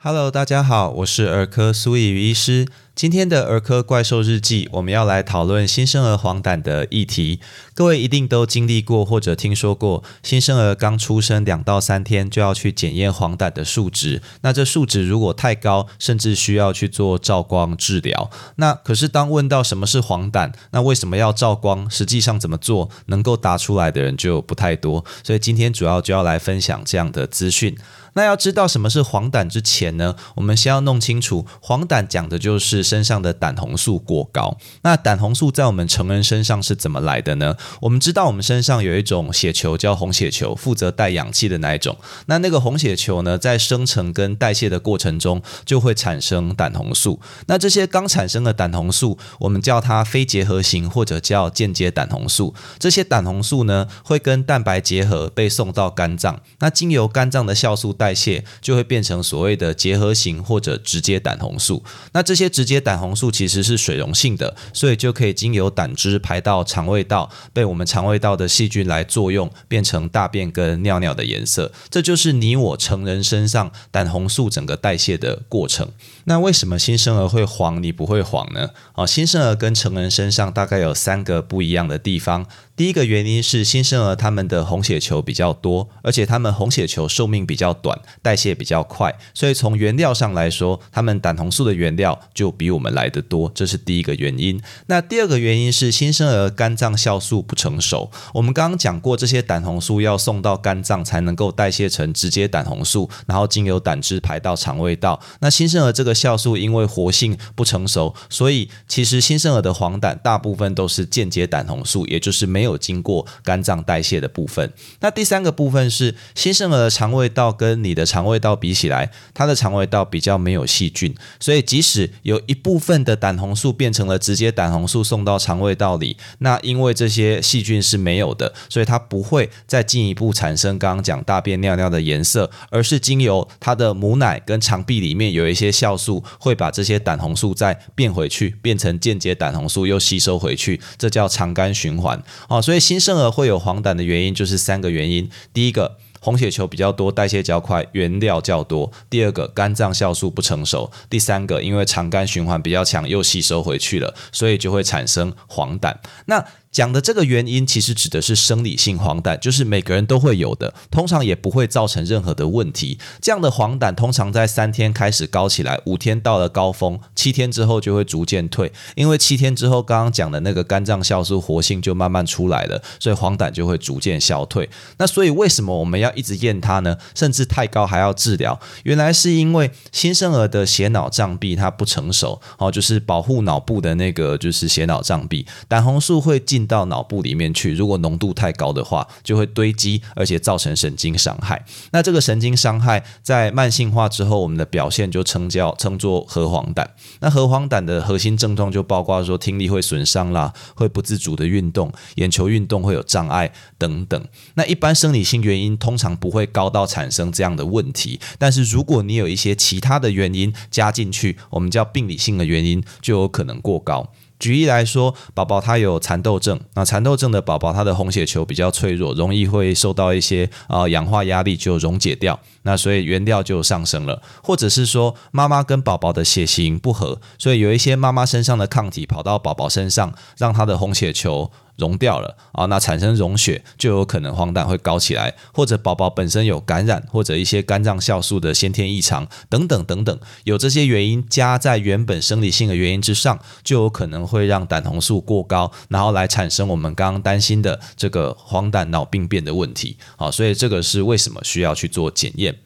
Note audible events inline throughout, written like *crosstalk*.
Hello，大家好，我是儿科苏以瑜医师。今天的儿科怪兽日记，我们要来讨论新生儿黄疸的议题。各位一定都经历过或者听说过，新生儿刚出生两到三天就要去检验黄疸的数值。那这数值如果太高，甚至需要去做照光治疗。那可是当问到什么是黄疸，那为什么要照光？实际上怎么做，能够答出来的人就不太多。所以今天主要就要来分享这样的资讯。那要知道什么是黄疸之前呢，我们先要弄清楚，黄疸讲的就是身上的胆红素过高。那胆红素在我们成人身上是怎么来的呢？我们知道我们身上有一种血球叫红血球，负责带氧气的那一种。那那个红血球呢，在生成跟代谢的过程中，就会产生胆红素。那这些刚产生的胆红素，我们叫它非结合型或者叫间接胆红素。这些胆红素呢，会跟蛋白结合，被送到肝脏。那经由肝脏的酵素代代谢就会变成所谓的结合型或者直接胆红素。那这些直接胆红素其实是水溶性的，所以就可以经由胆汁排到肠胃道，被我们肠胃道的细菌来作用，变成大便跟尿尿的颜色。这就是你我成人身上胆红素整个代谢的过程。那为什么新生儿会黄，你不会黄呢？哦，新生儿跟成人身上大概有三个不一样的地方。第一个原因是新生儿他们的红血球比较多，而且他们红血球寿命比较短，代谢比较快，所以从原料上来说，他们胆红素的原料就比我们来的多，这是第一个原因。那第二个原因是新生儿肝脏酵素不成熟。我们刚刚讲过，这些胆红素要送到肝脏才能够代谢成直接胆红素，然后经由胆汁排到肠胃道。那新生儿这个酵素因为活性不成熟，所以其实新生儿的黄疸大部分都是间接胆红素，也就是没有。有经过肝脏代谢的部分。那第三个部分是新生儿的肠胃道跟你的肠胃道比起来，它的肠胃道比较没有细菌，所以即使有一部分的胆红素变成了直接胆红素送到肠胃道里，那因为这些细菌是没有的，所以它不会再进一步产生刚刚讲大便尿尿的颜色，而是经由它的母奶跟肠壁里面有一些酵素会把这些胆红素再变回去，变成间接胆红素又吸收回去，这叫肠肝循环。所以新生儿会有黄疸的原因就是三个原因：第一个，红血球比较多，代谢较快，原料较多；第二个，肝脏酵素不成熟；第三个，因为肠肝循环比较强，又吸收回去了，所以就会产生黄疸。那讲的这个原因，其实指的是生理性黄疸，就是每个人都会有的，通常也不会造成任何的问题。这样的黄疸通常在三天开始高起来，五天到了高峰，七天之后就会逐渐退。因为七天之后，刚刚讲的那个肝脏酵素活性就慢慢出来了，所以黄疸就会逐渐消退。那所以为什么我们要一直验它呢？甚至太高还要治疗？原来是因为新生儿的血脑障壁它不成熟，哦，就是保护脑部的那个就是血脑障壁，胆红素会进。进到脑部里面去，如果浓度太高的话，就会堆积，而且造成神经伤害。那这个神经伤害在慢性化之后，我们的表现就称叫称作核黄疸。那核黄疸的核心症状就包括说听力会损伤啦，会不自主的运动，眼球运动会有障碍等等。那一般生理性原因通常不会高到产生这样的问题，但是如果你有一些其他的原因加进去，我们叫病理性的原因，就有可能过高。举例来说，宝宝他有蚕豆症，那蚕豆症的宝宝他的红血球比较脆弱，容易会受到一些啊氧化压力就溶解掉，那所以原料就上升了，或者是说妈妈跟宝宝的血型不合，所以有一些妈妈身上的抗体跑到宝宝身上，让他的红血球。溶掉了啊，那产生溶血就有可能黄疸会高起来，或者宝宝本身有感染，或者一些肝脏酵素的先天异常等等等等，有这些原因加在原本生理性的原因之上，就有可能会让胆红素过高，然后来产生我们刚刚担心的这个黄疸脑病变的问题。好，所以这个是为什么需要去做检验。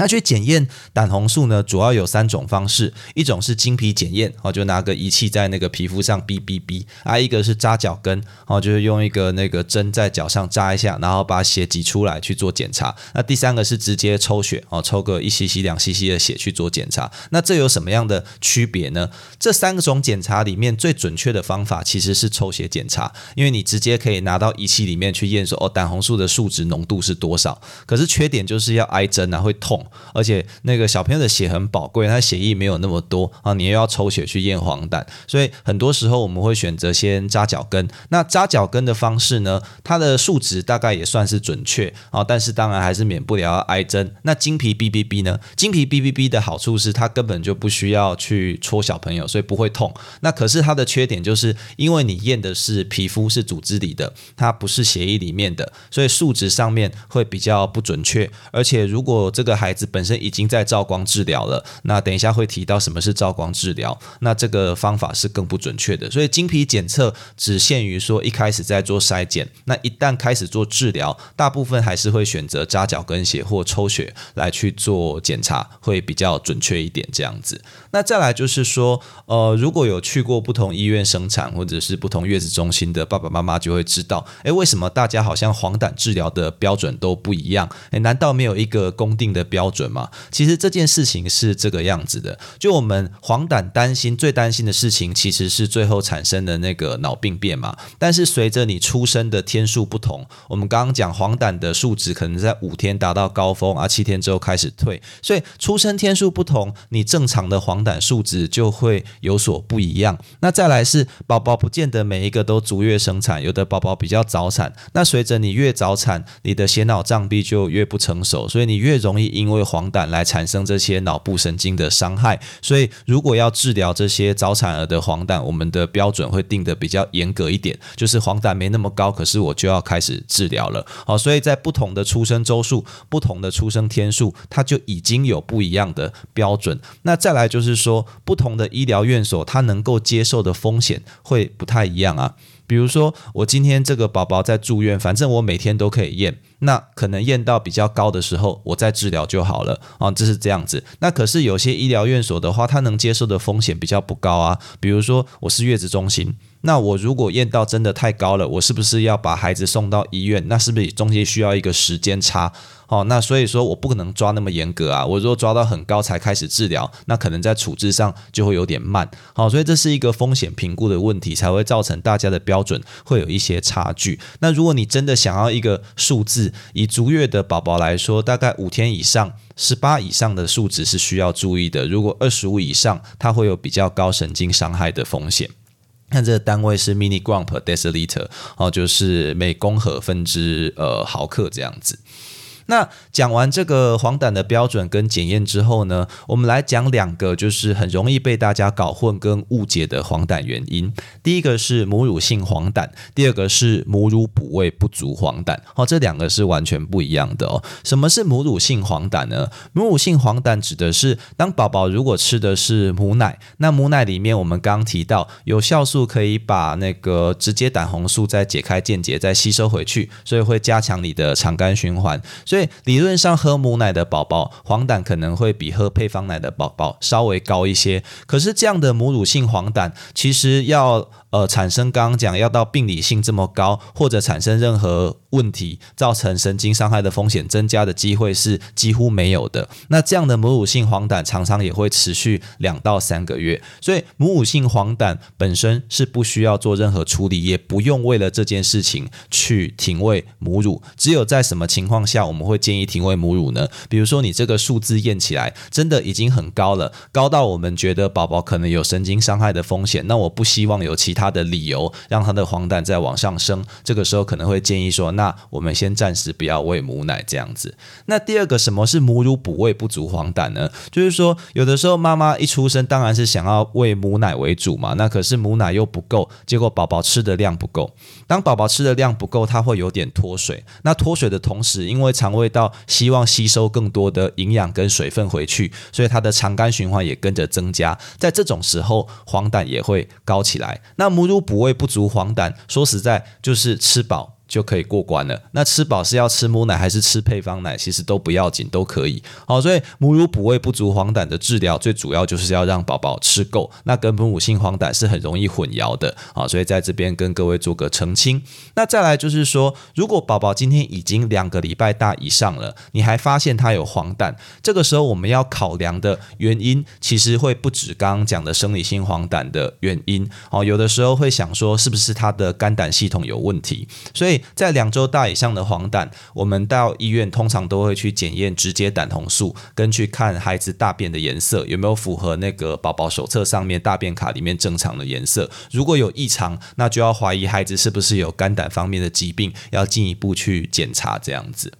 那去检验胆红素呢，主要有三种方式，一种是经皮检验，哦，就拿个仪器在那个皮肤上哔哔哔啊；一个是扎脚跟，哦，就是用一个那个针在脚上扎一下，然后把血挤出来去做检查。那第三个是直接抽血，哦，抽个一 cc、两 cc 的血去做检查。那这有什么样的区别呢？这三种检查里面最准确的方法其实是抽血检查，因为你直接可以拿到仪器里面去验说，哦，胆红素的数值浓度是多少。可是缺点就是要挨针啊，会痛。而且那个小朋友的血很宝贵，他血液没有那么多啊，你又要抽血去验黄疸，所以很多时候我们会选择先扎脚跟。那扎脚跟的方式呢，它的数值大概也算是准确啊，但是当然还是免不了要挨针。那经皮 B B B 呢？经皮 B B B 的好处是它根本就不需要去戳小朋友，所以不会痛。那可是它的缺点就是，因为你验的是皮肤是组织里的，它不是血液里面的，所以数值上面会比较不准确。而且如果这个还孩子本身已经在照光治疗了，那等一下会提到什么是照光治疗，那这个方法是更不准确的。所以经皮检测只限于说一开始在做筛检，那一旦开始做治疗，大部分还是会选择扎脚跟血或抽血来去做检查，会比较准确一点这样子。那再来就是说，呃，如果有去过不同医院生产或者是不同月子中心的爸爸妈妈就会知道，诶，为什么大家好像黄疸治疗的标准都不一样？诶，难道没有一个公定的标标准吗？其实这件事情是这个样子的，就我们黄疸担心最担心的事情，其实是最后产生的那个脑病变嘛。但是随着你出生的天数不同，我们刚刚讲黄疸的数值可能在五天达到高峰，而七天之后开始退，所以出生天数不同，你正常的黄疸数值就会有所不一样。那再来是宝宝不见得每一个都足月生产，有的宝宝比较早产。那随着你越早产，你的血脑障壁就越不成熟，所以你越容易因因为黄疸来产生这些脑部神经的伤害。所以如果要治疗这些早产儿的黄疸，我们的标准会定的比较严格一点，就是黄疸没那么高，可是我就要开始治疗了。好，所以在不同的出生周数、不同的出生天数，它就已经有不一样的标准。那再来就是说。不同的医疗院所，它能够接受的风险会不太一样啊。比如说，我今天这个宝宝在住院，反正我每天都可以验，那可能验到比较高的时候，我再治疗就好了啊。这是这样子。那可是有些医疗院所的话，它能接受的风险比较不高啊。比如说，我是月子中心。那我如果验到真的太高了，我是不是要把孩子送到医院？那是不是中间需要一个时间差？哦，那所以说我不可能抓那么严格啊。我如果抓到很高才开始治疗，那可能在处置上就会有点慢。好，所以这是一个风险评估的问题，才会造成大家的标准会有一些差距。那如果你真的想要一个数字，以足月的宝宝来说，大概五天以上、十八以上的数值是需要注意的。如果二十五以上，它会有比较高神经伤害的风险。看这个单位是 Mini Grump deciliter，哦，就是每公盒分之呃毫克这样子。那讲完这个黄疸的标准跟检验之后呢，我们来讲两个就是很容易被大家搞混跟误解的黄疸原因。第一个是母乳性黄疸，第二个是母乳补位不足黄疸。哦，这两个是完全不一样的哦。什么是母乳性黄疸呢？母乳性黄疸指的是当宝宝如果吃的是母奶，那母奶里面我们刚提到有酵素可以把那个直接胆红素再解开间接再吸收回去，所以会加强你的肠肝循环，所以。理论上，喝母奶的宝宝黄疸可能会比喝配方奶的宝宝稍微高一些。可是，这样的母乳性黄疸其实要。呃，产生刚刚讲要到病理性这么高，或者产生任何问题，造成神经伤害的风险增加的机会是几乎没有的。那这样的母乳性黄疸常常也会持续两到三个月，所以母乳性黄疸本身是不需要做任何处理，也不用为了这件事情去停喂母乳。只有在什么情况下我们会建议停喂母乳呢？比如说你这个数字验起来真的已经很高了，高到我们觉得宝宝可能有神经伤害的风险，那我不希望有其他。他的理由让他的黄疸再往上升，这个时候可能会建议说，那我们先暂时不要喂母奶这样子。那第二个，什么是母乳补喂不足黄疸呢？就是说，有的时候妈妈一出生当然是想要喂母奶为主嘛，那可是母奶又不够，结果宝宝吃的量不够。当宝宝吃的量不够，他会有点脱水。那脱水的同时，因为肠胃道希望吸收更多的营养跟水分回去，所以他的肠肝循环也跟着增加。在这种时候，黄疸也会高起来。那母乳补喂不足，黄疸说实在就是吃饱。就可以过关了。那吃饱是要吃母奶还是吃配方奶？其实都不要紧，都可以。好，所以母乳补喂不足黄疸的治疗，最主要就是要让宝宝吃够。那跟母乳性黄疸是很容易混淆的。好，所以在这边跟各位做个澄清。那再来就是说，如果宝宝今天已经两个礼拜大以上了，你还发现他有黄疸，这个时候我们要考量的原因，其实会不止刚刚讲的生理性黄疸的原因。哦，有的时候会想说，是不是他的肝胆系统有问题？所以在两周大以上的黄疸，我们到医院通常都会去检验直接胆红素，跟去看孩子大便的颜色有没有符合那个宝宝手册上面大便卡里面正常的颜色。如果有异常，那就要怀疑孩子是不是有肝胆方面的疾病，要进一步去检查这样子。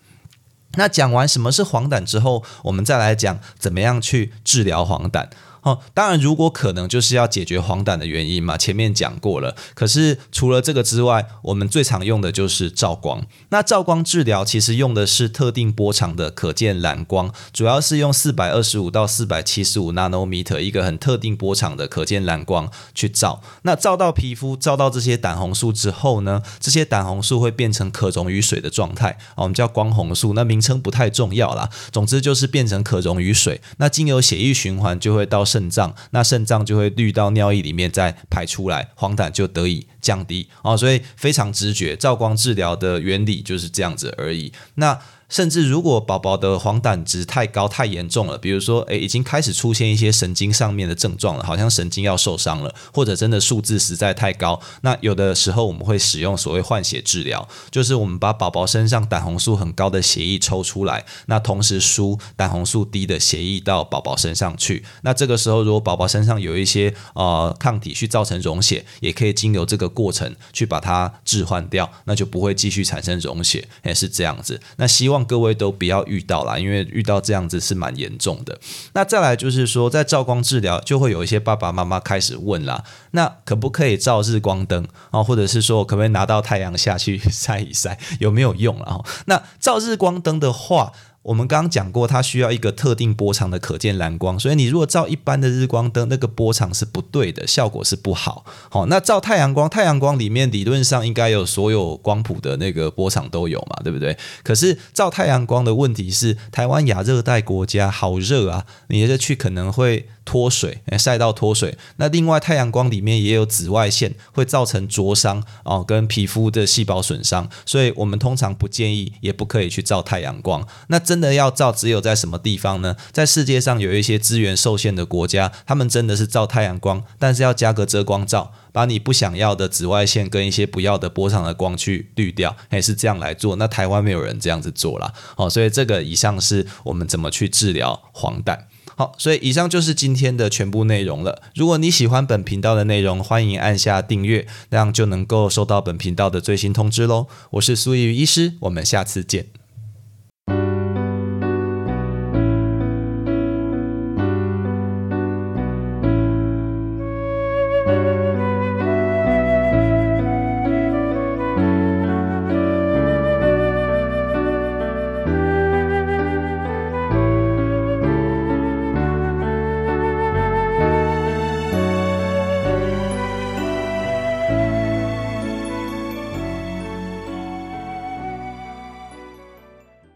那讲完什么是黄疸之后，我们再来讲怎么样去治疗黄疸。哦，当然，如果可能，就是要解决黄疸的原因嘛。前面讲过了。可是除了这个之外，我们最常用的就是照光。那照光治疗其实用的是特定波长的可见蓝光，主要是用四百二十五到四百七十五 nanometer 一个很特定波长的可见蓝光去照。那照到皮肤，照到这些胆红素之后呢，这些胆红素会变成可溶于水的状态，我们叫光红素。那名称不太重要啦，总之就是变成可溶于水。那经由血液循环就会到。肾脏，那肾脏就会滤到尿液里面再排出来，黄疸就得以降低哦，所以非常直觉，照光治疗的原理就是这样子而已。那。甚至如果宝宝的黄疸值太高、太严重了，比如说，诶，已经开始出现一些神经上面的症状了，好像神经要受伤了，或者真的数字实在太高，那有的时候我们会使用所谓换血治疗，就是我们把宝宝身上胆红素很高的血液抽出来，那同时输胆红素低的血液到宝宝身上去。那这个时候，如果宝宝身上有一些呃抗体去造成溶血，也可以经由这个过程去把它置换掉，那就不会继续产生溶血，也是这样子。那希望。各位都不要遇到啦，因为遇到这样子是蛮严重的。那再来就是说，在照光治疗，就会有一些爸爸妈妈开始问啦，那可不可以照日光灯啊？或者是说，可不可以拿到太阳下去 *laughs* 晒一晒，有没有用啊？那照日光灯的话。我们刚刚讲过，它需要一个特定波长的可见蓝光，所以你如果照一般的日光灯，那个波长是不对的，效果是不好。好，那照太阳光，太阳光里面理论上应该有所有光谱的那个波长都有嘛，对不对？可是照太阳光的问题是，台湾亚热带国家好热啊，你这去可能会。脱水，诶晒到脱水。那另外，太阳光里面也有紫外线，会造成灼伤哦，跟皮肤的细胞损伤。所以我们通常不建议，也不可以去照太阳光。那真的要照，只有在什么地方呢？在世界上有一些资源受限的国家，他们真的是照太阳光，但是要加个遮光罩，把你不想要的紫外线跟一些不要的波长的光去滤掉，也是这样来做。那台湾没有人这样子做了，哦，所以这个以上是我们怎么去治疗黄疸。好，所以以上就是今天的全部内容了。如果你喜欢本频道的内容，欢迎按下订阅，那样就能够收到本频道的最新通知喽。我是苏怡医师，我们下次见。